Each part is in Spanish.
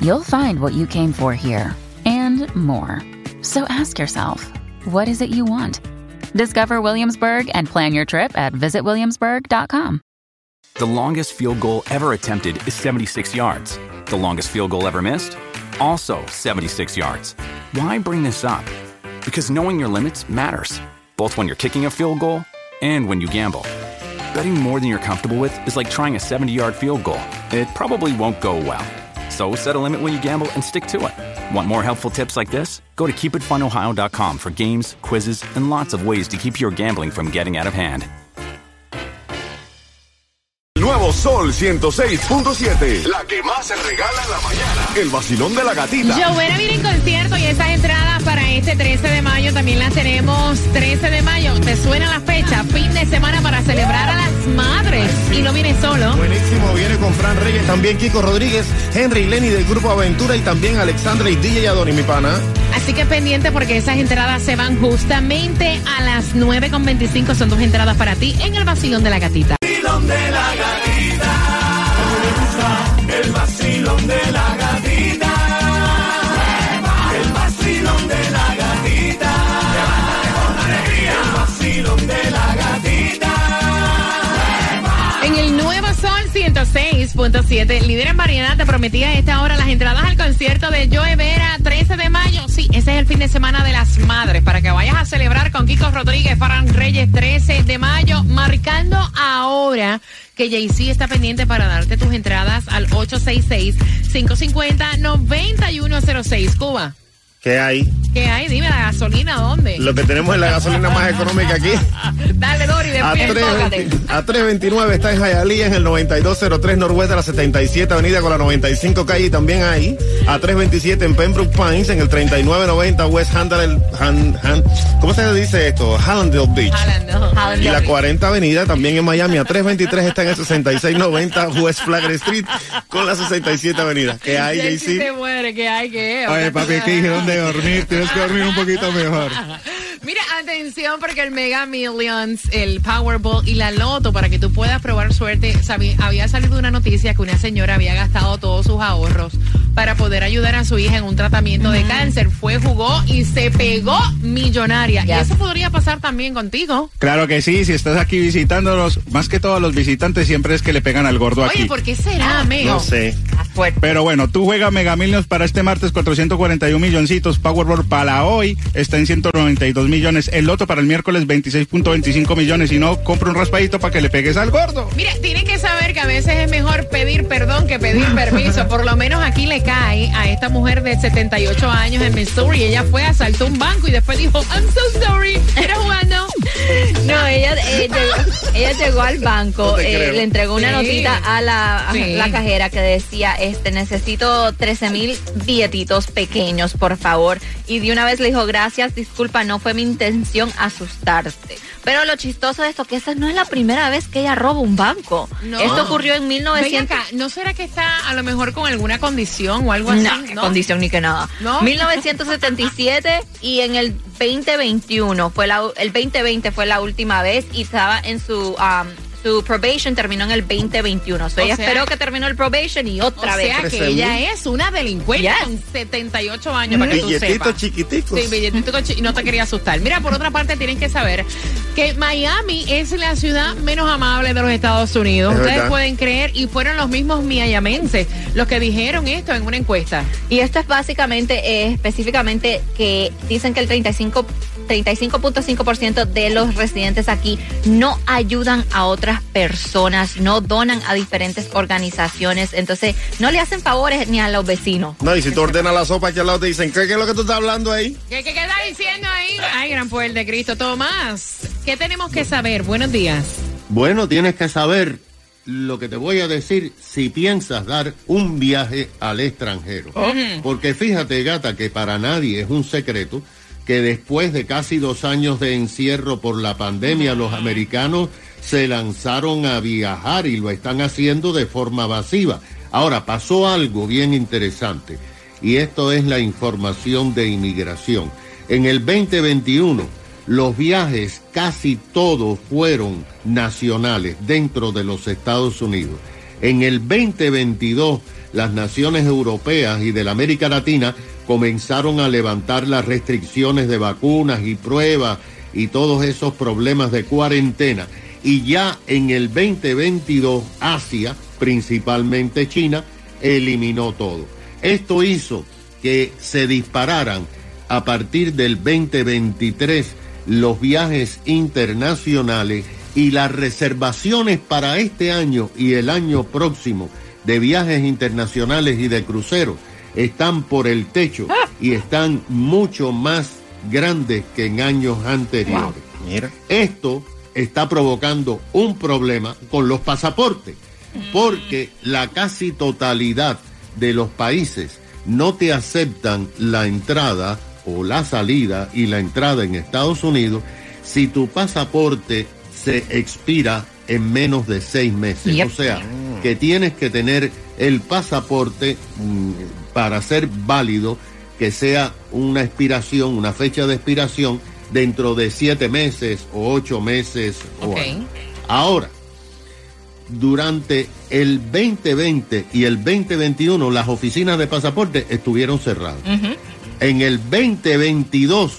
you'll find what you came for here and more. So ask yourself, what is it you want? Discover Williamsburg and plan your trip at visitwilliamsburg.com. The longest field goal ever attempted is 76 yards. The longest field goal ever missed? Also 76 yards. Why bring this up? Because knowing your limits matters, both when you're kicking a field goal and when you gamble. Betting more than you're comfortable with is like trying a 70 yard field goal. It probably won't go well. So set a limit when you gamble and stick to it. Want more helpful tips like this? Go to keepitfunohio.com for games, quizzes, and lots of ways to keep your gambling from getting out of hand. Nuevo Sol 106.7. La que más se regala en la mañana. El vacilón de la gatita. Jovera viene en concierto y esas entradas para este 13 de mayo también las tenemos 13 de mayo. ¿Te suena la no viene solo. Buenísimo, viene con Fran Reyes, también Kiko Rodríguez, Henry Lenny del Grupo Aventura y también Alexandra y DJ Adoni, mi pana. Así que pendiente porque esas entradas se van justamente a las 9.25. Son dos entradas para ti en el vacilón de la gatita. vacilón de la gatita. El vacilón de la gatita. 106.7, líder en variedad, te prometía a esta hora las entradas al concierto de Joe Vera, 13 de mayo. Sí, ese es el fin de semana de las madres, para que vayas a celebrar con Kiko Rodríguez, Farán Reyes, 13 de mayo, marcando ahora que Jay-Z está pendiente para darte tus entradas al 866-550-9106. Cuba, ¿Qué hay? ¿qué hay? Dime, ¿la gasolina dónde? Lo que tenemos es la gasolina más económica aquí. Dale, Dori. 3.20 a 3.29 está en Hialeah, en el 9203 Norwest de la 77 Avenida con la 95 calle y también ahí. A 3.27 en Pembroke Pines, en el 3990 West Handel, Han- Han- ¿cómo se dice esto? Hallandale Beach. Y la 40 Avenida también en Miami. A 323 está en el 6690 West Flagler Street con la 67 Avenida. ¿Qué hay, JC? se muere, ¿qué hay? ¿Qué? Oye, papi, es que dijeron de dormir, tienes que dormir un poquito mejor. Mira, atención porque el Mega Millions, el Powerball y la Loto, para que tú puedas probar suerte, sabi- había salido una noticia que una señora había gastado todos sus ahorros para poder ayudar a su hija en un tratamiento de cáncer. Fue, jugó y se pegó millonaria. Y eso podría pasar también contigo. Claro que sí, si estás aquí visitándonos, más que todos los visitantes siempre es que le pegan al gordo Oye, aquí. ¿por qué será, Mega? No sé. Pero bueno, tú juega Mega Millions para este martes 441 milloncitos, Powerball para hoy está en 192 millones, el Loto para el miércoles 26.25 millones y no compra un raspadito para que le pegues al gordo. Mira, tienen que saber que a veces es mejor pedir perdón que pedir permiso. Por lo menos aquí le cae a esta mujer de 78 años en Missouri. Ella fue, asaltó un banco y después dijo, I'm so sorry. Era jugando. No, ella, eh, llegó, ella llegó al banco, No eh, le entregó una Sí. notita a la, a Sí. la cajera que decía, este, necesito 13 mil billetitos pequeños, por favor. Y de una vez le dijo, gracias, disculpa, no fue mi intención asustarte. Pero lo chistoso de esto, que esa no es la primera vez que ella roba un banco. No. Esto ocurrió en Ven 1900. acá, ¿no será que está a lo mejor con alguna condición o algo así? No, qué condición ni que nada. ¿No? 1977 y en el 2021 fue la el 2020 fue la última vez y estaba en su um, su probation terminó en el 2021. So O ella sea- esperó que terminó el probation y otra O vez. sea que 13,000. ella es una delincuente Yes. con 78 años, para que tú Billetitos sepas. chiquiticos. Sí, billetito con chi- y no te quería asustar. Mira, por otra parte, tienen que saber que Miami es la ciudad menos amable de los Estados Unidos. Es Ustedes verdad. pueden creer, y fueron los mismos miayamenses los que dijeron esto en una encuesta. Y esto es básicamente, eh, específicamente, que dicen que el 35 35.5% de los residentes aquí no ayudan a otras personas, no donan a diferentes organizaciones, entonces no le hacen favores ni a los vecinos. No, y si tú ordenas la sopa aquí al lado te dicen, ¿qué, qué es lo que tú estás hablando ahí? ¿Qué, qué, qué está diciendo ahí? Ay, gran poder de Cristo. Tomás, ¿qué tenemos que saber? Buenos días. Bueno, tienes que saber lo que te voy a decir si piensas dar un viaje al extranjero. Porque fíjate, gata, que para nadie es un secreto que después de casi dos años de encierro por la pandemia, los americanos se lanzaron a viajar y lo están haciendo de forma masiva. Ahora, pasó algo bien interesante y esto es la información de inmigración. En el 2021, los viajes casi todos fueron nacionales dentro de los Estados Unidos. En el 2022, las naciones europeas y de la América Latina comenzaron a levantar las restricciones de vacunas y pruebas y todos esos problemas de cuarentena. Y ya en el 2022, Asia, principalmente China, eliminó todo. Esto hizo que se dispararan a partir del 2023 los viajes internacionales y las reservaciones para este año y el año próximo de viajes internacionales y de cruceros están por el techo y están mucho más grandes que en años anteriores. Mira. Esto está provocando un problema con los pasaportes, porque la casi totalidad de los países no te aceptan la entrada o la salida y la entrada en Estados Unidos si tu pasaporte se expira en menos de seis meses. Yep. O sea, que tienes que tener el pasaporte mm, para ser válido, que sea una expiración, una fecha de expiración dentro de siete meses o ocho meses. o Ok. años. Ahora, durante el 2020 y el 2021 las oficinas de pasaporte estuvieron cerradas. En el 2022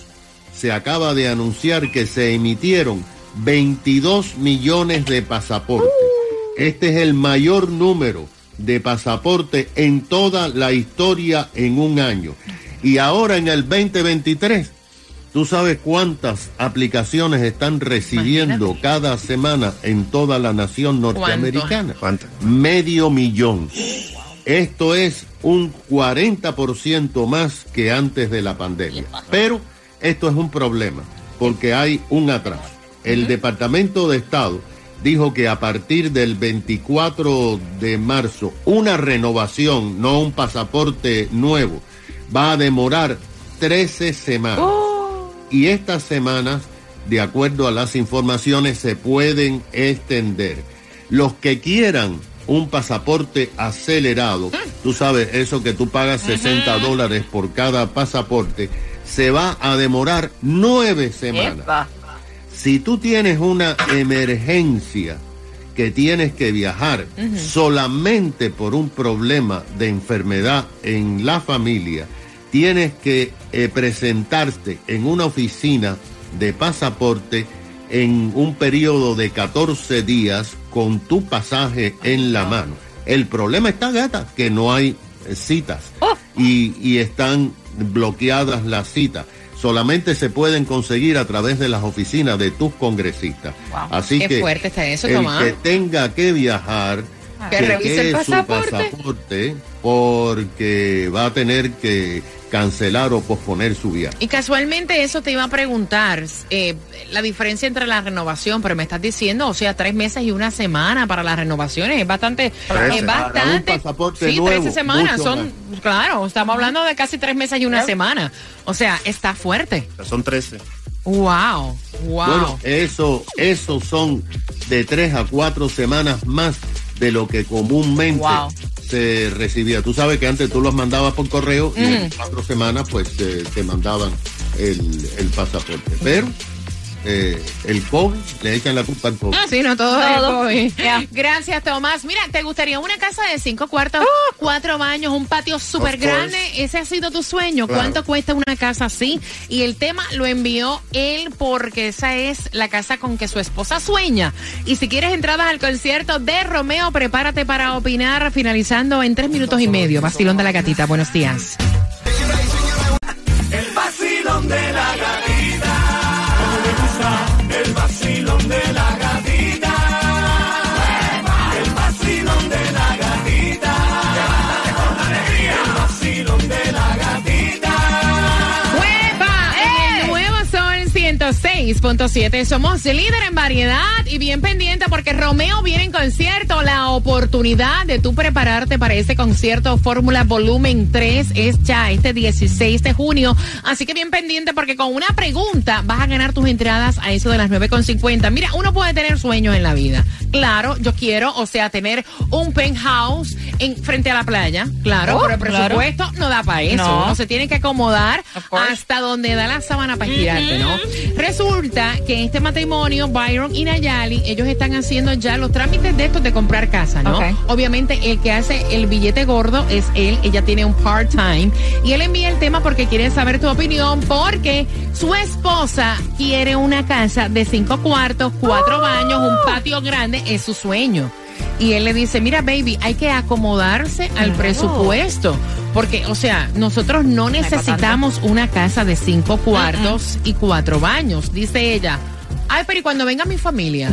se acaba de anunciar que se emitieron 22 millones de pasaportes. Este es el mayor número de pasaportes en toda la historia en un año. Y ahora en el 2023, ¿tú sabes cuántas aplicaciones están recibiendo cada semana en toda la nación norteamericana? ¿Cuánto? Medio millón. Esto es un 40% más que antes de la pandemia. Pero esto es un problema, porque hay un atraso. El Departamento de Estado dijo que a partir del 24 de marzo, una renovación, no un pasaporte nuevo, va a demorar 13 semanas. Y estas semanas, de acuerdo a las informaciones, se pueden extender. Los que quieran un pasaporte acelerado, tú sabes, eso que tú pagas 60 dólares por cada pasaporte, se va a demorar nueve semanas. Epa. Si tú tienes una emergencia que tienes que viajar solamente por un problema de enfermedad en la familia, tienes que eh, presentarte en una oficina de pasaporte en un periodo de 14 días con tu pasaje en la mano. El problema está, gata, que no hay eh, citas y, y están bloqueadas las citas. Solamente se pueden conseguir a través de las oficinas de tus congresistas. Así Qué que fuerte está eso, el Tomás. que tenga que viajar, Que revise el chequee su pasaporte porque va a tener que cancelar o posponer su viaje. Y casualmente eso te iba a preguntar, eh, la diferencia entre la renovación, pero me estás diciendo, o sea, tres meses y una semana para las renovaciones, es bastante, Trece. es bastante. un pasaporte sí, nuevo, 13 semanas, son, claro, estamos hablando de casi tres meses y una semana. O sea, está fuerte. Son 13. Wow, wow. Bueno, eso, eso son de tres a cuatro semanas más de lo que comúnmente Wow. Se recibía. Tú sabes que antes tú los mandabas por correo y en cuatro semanas pues te, te mandaban el, el pasaporte. Pero eh, el COVID, le echan la culpa al COVID. Ah, sí, no todo, es. COVID. Gracias, Tomás. Mira, ¿te gustaría una casa de cinco cuartos, cuatro baños, un patio súper grande? Ese ha sido tu sueño. Claro. ¿Cuánto cuesta una casa así? Y el tema lo envió él porque esa es la casa con que su esposa sueña. Y si quieres entradas al concierto de Romeo, prepárate para opinar finalizando en tres minutos y medio. Vacilón de la gatita. Buenos días. El vacilón de la gatita. 106.7 somos líder en variedad y bien pendiente porque Romeo viene en concierto. La oportunidad de tú prepararte para ese concierto Fórmula Volumen 3 es ya este 16 de junio. Así que bien pendiente porque con una pregunta vas a ganar tus entradas a eso de las 9.50. Mira, uno puede tener sueños en la vida. Claro, yo quiero, o sea, tener un penthouse en frente a la playa. Claro, Oh, pero el claro. presupuesto no da para eso. No. Uno se tiene que acomodar hasta donde da la sábana para estirarte, ¿no? Resulta que este matrimonio, Byron y Nayali, ellos están haciendo ya los trámites de estos de comprar casa, ¿no? Ok. Obviamente el que hace el billete gordo es él, ella tiene un part-time y él envía el tema porque quiere saber tu opinión porque su esposa quiere una casa de cinco cuartos, cuatro baños, un patio grande, es su sueño. Y él le dice, mira, baby, hay que acomodarse al Claro. presupuesto. Porque, o sea, nosotros no necesitamos una casa de cinco cuartos y cuatro baños, dice ella. Ay, pero ¿y cuando venga mi familia?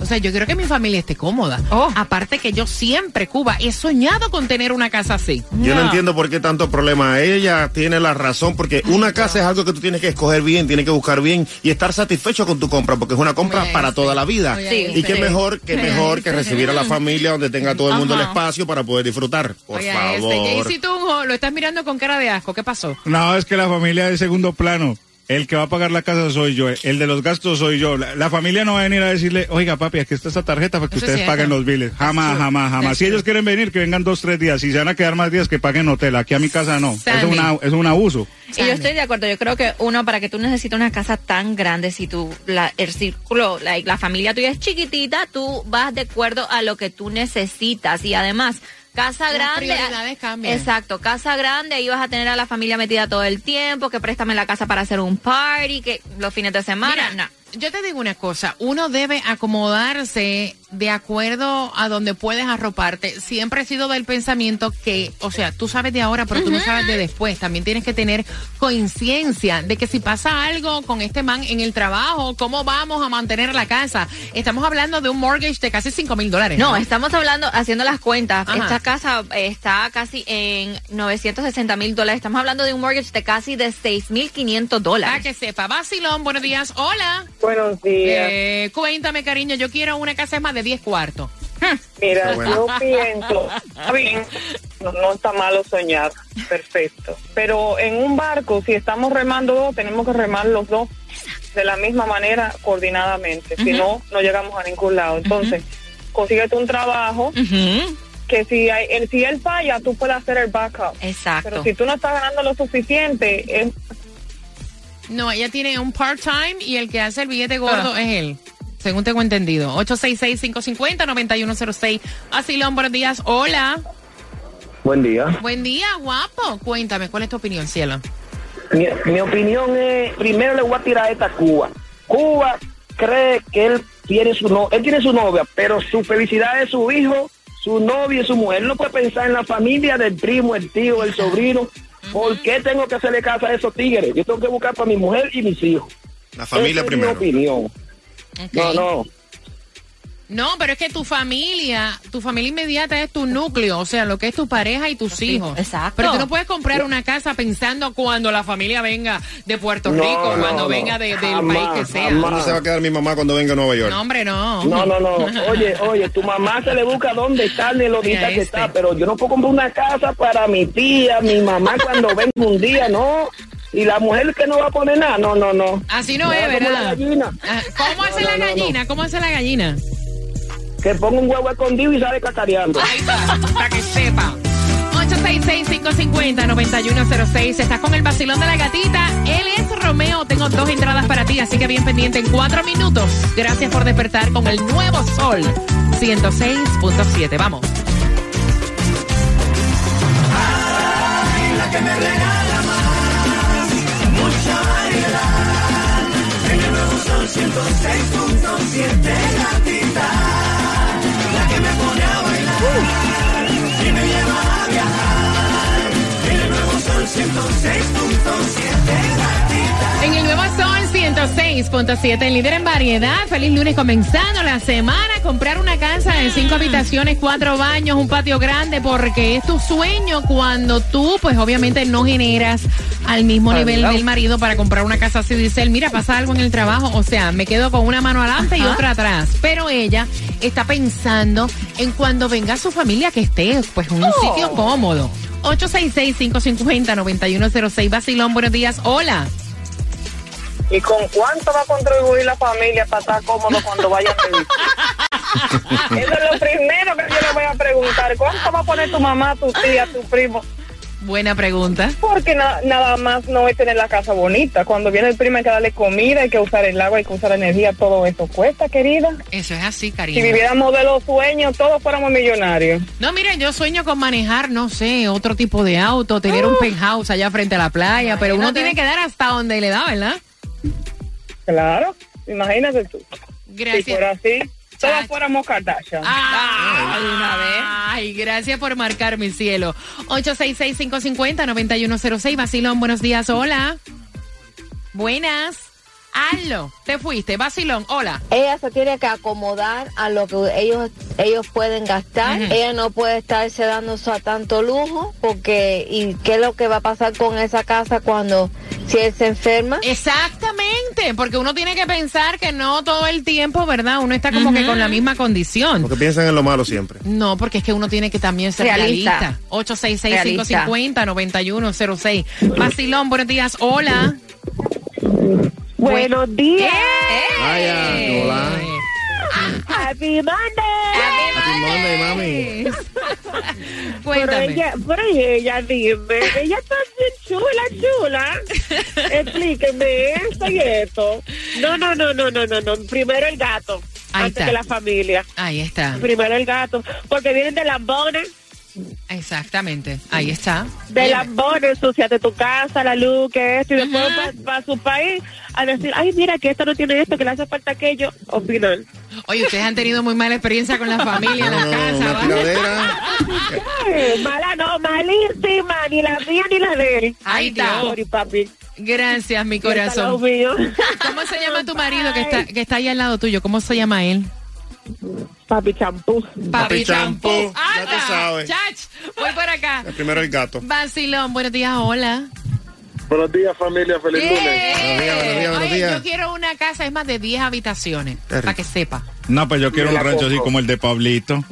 O sea, yo quiero que mi familia esté cómoda. Oh. Aparte que yo siempre, Cuba, he soñado con tener una casa así. Yo no No. entiendo por qué tanto problema. Ella tiene la razón, porque una casa es algo que tú tienes que escoger bien, tienes que buscar bien y estar satisfecho con tu compra, porque es una compra Oye, para sí. toda la vida. Oye, y qué mejor, qué mejor que recibir a la familia donde tenga todo el mundo el espacio para poder disfrutar. Por Oye, favor. este Jaycee Tunjo, lo estás mirando con cara de asco. ¿Qué pasó? No, es que la familia de segundo plano. El que va a pagar la casa soy yo, el de los gastos soy yo. La, la familia no va a venir a decirle, oiga papi, aquí está esa tarjeta para que Eso es ustedes cierto. paguen los biles. Jamás, jamás, jamás. Si ellos quieren venir, que vengan dos, tres días. Si se van a quedar más días, que paguen hotel. Aquí a mi casa no. Es, Sandy. una, es un abuso. Y yo estoy de acuerdo, yo creo que uno, para que tú necesites una casa tan grande, si tú, la, el círculo, la, la familia tuya es chiquitita, tú vas de acuerdo a lo que tú necesitas. Y además, casa Las grande. prioridades cambian. Exacto, casa grande, ahí vas a tener a la familia metida todo el tiempo, que préstame la casa para hacer un party, que los fines de semana. Mira, no. Yo te digo una cosa, uno debe acomodarse de acuerdo a donde puedes arroparte. Siempre he sido del pensamiento que, o sea, tú sabes de ahora, pero tú no sabes de después. También tienes que tener conciencia de que si pasa algo con este man en el trabajo, ¿cómo vamos a mantener la casa? Estamos hablando de un mortgage de casi 5 mil dólares. No, estamos hablando, haciendo las cuentas. Ajá. Esta casa está casi en 960 mil dólares. Estamos hablando de un mortgage de casi de 6 mil 500 Para dólares. que sepa, Basilón, buenos días. Hola. Buenos días. Eh, cuéntame, cariño, yo quiero una casa de más de 10 cuartos. Mira, bueno. yo pienso, está bien, no, no está malo soñar, perfecto. Pero en un barco, si estamos remando dos, tenemos que remar los dos de la misma manera, coordinadamente. Si no, no llegamos a ningún lado. Entonces, consíguete un trabajo que si, hay, el, si él falla, tú puedes hacer el backup. Exacto. Pero si tú no estás ganando lo suficiente, es No, ella tiene un part-time y el que hace el billete gordo Ah. es él. Según tengo entendido. 866-550-9106. Asilón, buenos días. Hola. Buen día. Buen día, guapo. Cuéntame, ¿cuál es tu opinión, cielo? Mi, mi opinión es, primero le voy a tirar esta a Cuba. Cuba cree que él tiene su no, él tiene su novia, pero su felicidad es su hijo, su novia y su mujer. Él no puede pensar en la familia del primo, el tío, el sobrino. ¿Por qué tengo que hacerle caso a esos tigres? Yo tengo que buscar para mi mujer y mis hijos. La familia Esa primero. Es mi opinión. No, no. No, pero es que tu familia, tu familia inmediata es tu núcleo, o sea, lo que es tu pareja y tus hijos. exacto. Pero tú no puedes comprar una casa pensando cuando la familia venga de Puerto No, Rico, no, cuando no. venga de- del Jamás, país que sea. jamás. ¿Dónde se va a quedar mi mamá cuando venga a Nueva York? No, hombre, no. No, no, no. Oye, oye, tu mamá se le busca dónde está, ni lo dita que este. está, pero yo no puedo comprar una casa para mi tía, mi mamá cuando venga un día, no. Y la mujer que no va a poner nada, no, no, no. Así no es, como la ¿verdad? gallina. Ah, ¿Cómo hace No, la no, no, no. gallina? ¿Cómo hace la gallina? Que ponga un huevo escondido y sale cacareando. Ahí está, para que sepa. 866-550-9106. Estás con el vacilón de la gatita. Él es Romeo. Tengo dos entradas para ti, así que bien pendiente en cuatro minutos. Gracias por despertar con el nuevo sol 106.7. Vamos. la que me regala más, mucha variedad. En el nuevo sol 106.7 gatita, que me pone a bailar y me lleva a viajar. En el nuevo sol 106.7 gatita. En el nuevo sol 106.7, el líder en variedad. Feliz lunes comenzando la semana. Comprar una casa de cinco habitaciones, cuatro baños, un patio grande, porque es tu sueño cuando tú, pues obviamente no generas al mismo nivel del marido para comprar una casa así. Dice él, mira, pasa algo en el trabajo. O sea, me quedo con una mano adelante y otra atrás. Pero ella está pensando en cuando venga su familia que esté, pues, en un sitio cómodo. 866-550-9106. Basilón, buenos días. Hola. ¿Y con cuánto va a contribuir la familia para estar cómodo cuando vaya a? Eso es lo primero que yo le voy a preguntar. ¿Cuánto va a poner tu mamá, tu tía, tu primo? Buena pregunta. Porque na- nada más no es tener la casa bonita. Cuando viene el primo hay que darle comida, hay que usar el agua, hay que usar energía. Todo eso cuesta, querida. Eso es así, Si cariño. viviéramos de los sueños, todos fuéramos millonarios. No, miren, yo sueño con manejar, no sé, otro tipo de auto, tener un penthouse allá frente a la playa, pero uno tiene que dar hasta donde le da, ¿verdad? Claro, imagínate tú. Gracias. Si fuera así, todos fuéramos Kardashian. Ah, Ay, gracias por marcar mi cielo. 866-550-9106. Basilón, buenos días. Hola. Buenas. Aló, te fuiste. Basilón, hola. Ella se tiene que acomodar a lo que ellos ellos pueden gastar. Ella no puede estarse dando eso a tanto lujo porque y qué es lo que va a pasar con esa casa cuando si él se enferma. Exactamente, porque uno tiene que pensar que no todo el tiempo, ¿verdad? Uno está como que con la misma condición. Porque piensan en lo malo siempre. No, porque es que uno tiene que también ser realista. Realista. 866-550-9106. Basilón, buenos días. Hola. Buenos días. Vaya, hola. Happy Monday. Happy Monday, mami. Pero Cuéntame. ella, pero ella, dime, ella está bien chula, chula. Explíqueme esto y esto. No, no, no, no, no, no, no. Primero el gato, Ahí antes está. que la familia. Ahí está. Primero el gato, porque vienen de lambones, Exactamente. Ahí está. de Dime. lambones, ensuciate tu casa, la luz, que esto, y después va a su país a decir, ay, mira, que esto no tiene esto, que le hace falta aquello. Opinan. Oye, ustedes han tenido muy mala experiencia con la familia en la No, casa. una mala no, malísima, ni la mía ni la de él. Ahí está. Sorry, papi. Gracias, mi corazón. ¿Cómo se llama tu marido que está, que está ahí al lado tuyo? ¿Cómo se llama él? Papi champú. Papi champú. Ya Anda, tú sabes. Chach, voy para acá. El primero el gato. Basilón, buenos días, hola. Buenos días, familia. Feliz lunes. Bien. Buenos días, buenos días, buenos Oye, días. yo quiero una casa, es más de 10 habitaciones, para que sepa. No, pues yo quiero un la rancho así como el de Pablito.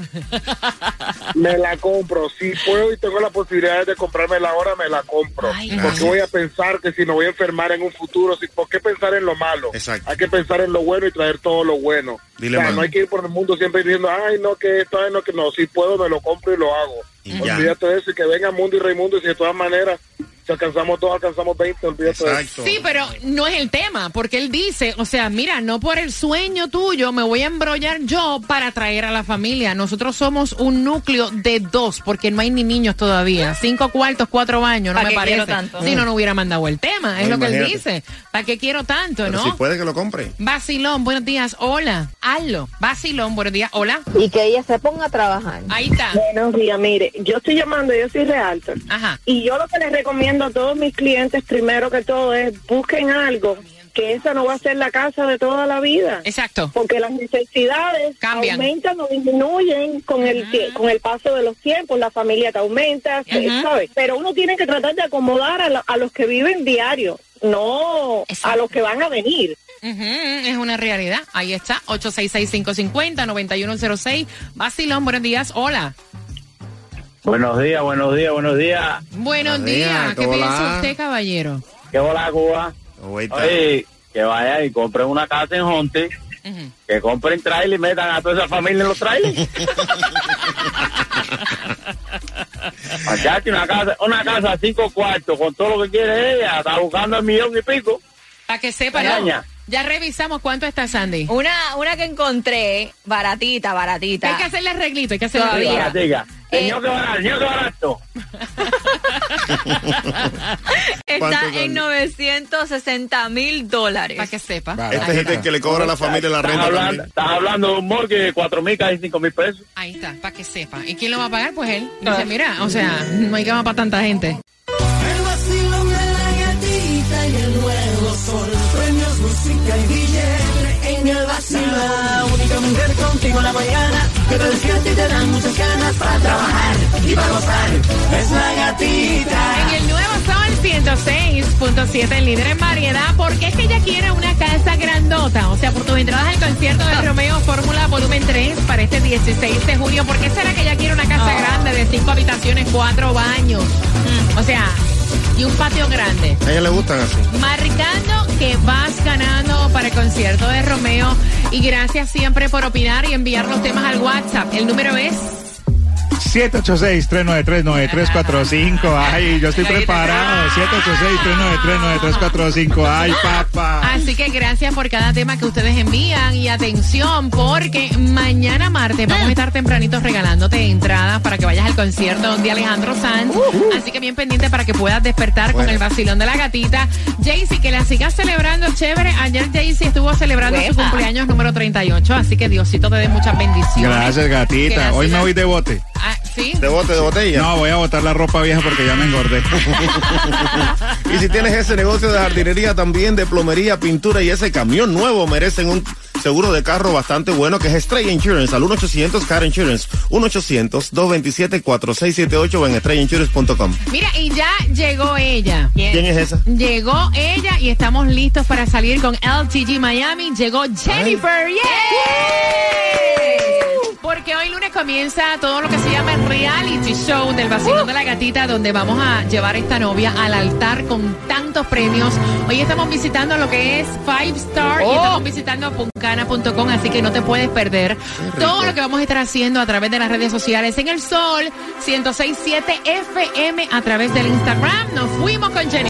Me la compro. Si puedo y tengo la posibilidad de comprármela ahora, me la compro. Ay, Porque gracias. voy a pensar que si me voy a enfermar en un futuro, si, ¿por qué pensar en lo malo? Exacto. Hay que pensar en lo bueno y traer todo lo bueno. Dile, o sea, mano. no hay que ir por el mundo siempre diciendo, ay, no, que esto, ay, no, que no. Si puedo, me lo compro y lo hago. Y ya. Olvídate de eso y que venga Mundo y Raimundo y si de todas maneras, si alcanzamos todos, alcanzamos 20, olvídate de eso. Exacto. Sí, pero no es el tema, porque él dice, o sea, mira, no por el sueño tuyo me voy a embrollar yo para traer a la familia. Nosotros somos un núcleo de dos, porque no hay ni niños todavía. Cinco cuartos, cuatro baños, no ¿Pa' me parece. tanto? Si no, no hubiera mandado el tema, es No, lo que él imagínate. dice. ¿Para qué quiero tanto, Pero no? si puede que lo compre. Basilón, buenos días, hola. Hazlo. Basilón, buenos días, hola. Y que ella se ponga a trabajar. Ahí está. Buenos días, mire, yo estoy llamando, yo soy realtor. Ajá. Y yo lo que les recomiendo a todos mis clientes, primero que todo, es busquen algo que esa no va a ser la casa de toda la vida. Exacto. Porque las necesidades Cambian. aumentan o disminuyen con el tie- con el paso de los tiempos, la familia te aumenta, Ujú. ¿sabes? Pero uno tiene que tratar de acomodar a, lo- a los que viven diario, no Exacto. a los que van a venir. Ujú, es una realidad. Ahí está, 866-550-9106. Basilón, buenos días, hola. Buenos días, buenos días, buenos días. Buenos días, días, ¿qué ¿cómo piensa usted, caballero? ¿Qué hola, Cuba? Oye, que vayan y compren una casa en Honte, que compren trailer y metan a toda esa familia en los trailers. Muchacho, una casa, una casa cinco cuartos con todo lo que quiere ella, está buscando el millón y pico. Para que sepa. Ya revisamos cuánto está Sandy. Una, una que encontré, baratita, baratita. Hay que hacerle arreglito, hay que hacerle Todavía. arreglito. Eh. barato. Está ¿Cuánto en 960 mil dólares. Para que sepa. Este es el que le cobra a la familia la Estás renta hablando, estás hablando de un morgue de cuatro mil, casi cinco mil pesos. Ahí está, para que sepa. ¿Y quién lo va a pagar? Pues él. Dice, mira, o sea, no hay cama para tanta gente. El vacilón de la gatita y el nuevo sol. Premios música y billete en el vacilón. La única mujer contigo en la mañana que te despierta y te dan muchas ganas para trabajar y para gozar. Es la gatita. En el nuevo Sol 106.7, el líder en variedad, porque es que ella quiere una casa grandota. O sea, por tus entradas al concierto de Romeo Fórmula Volumen 3 para este 16 de junio. ¿Por qué será que ella quiere una casa grande de cinco habitaciones, cuatro baños? O sea, y un patio grande. A ella le gustan así. Marcando que vas ganando para el concierto de Romeo. Y gracias siempre por opinar y enviar los temas al WhatsApp. El número es 786-393-9345. Ay, yo estoy preparado. 786-393-9345. Ay, papá. Así que gracias por cada tema que ustedes envían y atención porque mañana martes vamos a estar tempranito regalándote entradas para que vayas al concierto de Alejandro Sanz. Así que bien pendiente para que puedas despertar con el vacilón de la gatita. Jaycee, que la sigas celebrando chévere. Ayer Jaycee estuvo celebrando su cumpleaños número 38, así que Diosito te dé muchas bendiciones. Gracias, gatita. Hoy me voy de bote. ¿Sí? De bote, de botella. No, voy a botar la ropa vieja porque ya me engordé. Y si tienes ese negocio de jardinería también, de plomería, pintura y ese camión nuevo, merecen un seguro de carro bastante bueno que es Stray Insurance al 1-800 Car Insurance. 1-800-227-4678 o en StrayInsurance.com. Mira, y ya llegó ella. ¿Quién es esa? Llegó ella y estamos listos para salir con LTG Miami. Llegó Jennifer. ¡Yay! Porque hoy lunes comienza todo lo que se llama el reality show del vacilón de la gatita, donde vamos a llevar a esta novia al altar con tantos premios. Hoy estamos visitando lo que es Five Star y Oh. estamos visitando puncana.com, así que no te puedes perder todo lo que vamos a estar haciendo a través de las redes sociales en el Sol 1067 FM a través del Instagram. Nos fuimos con Jennifer.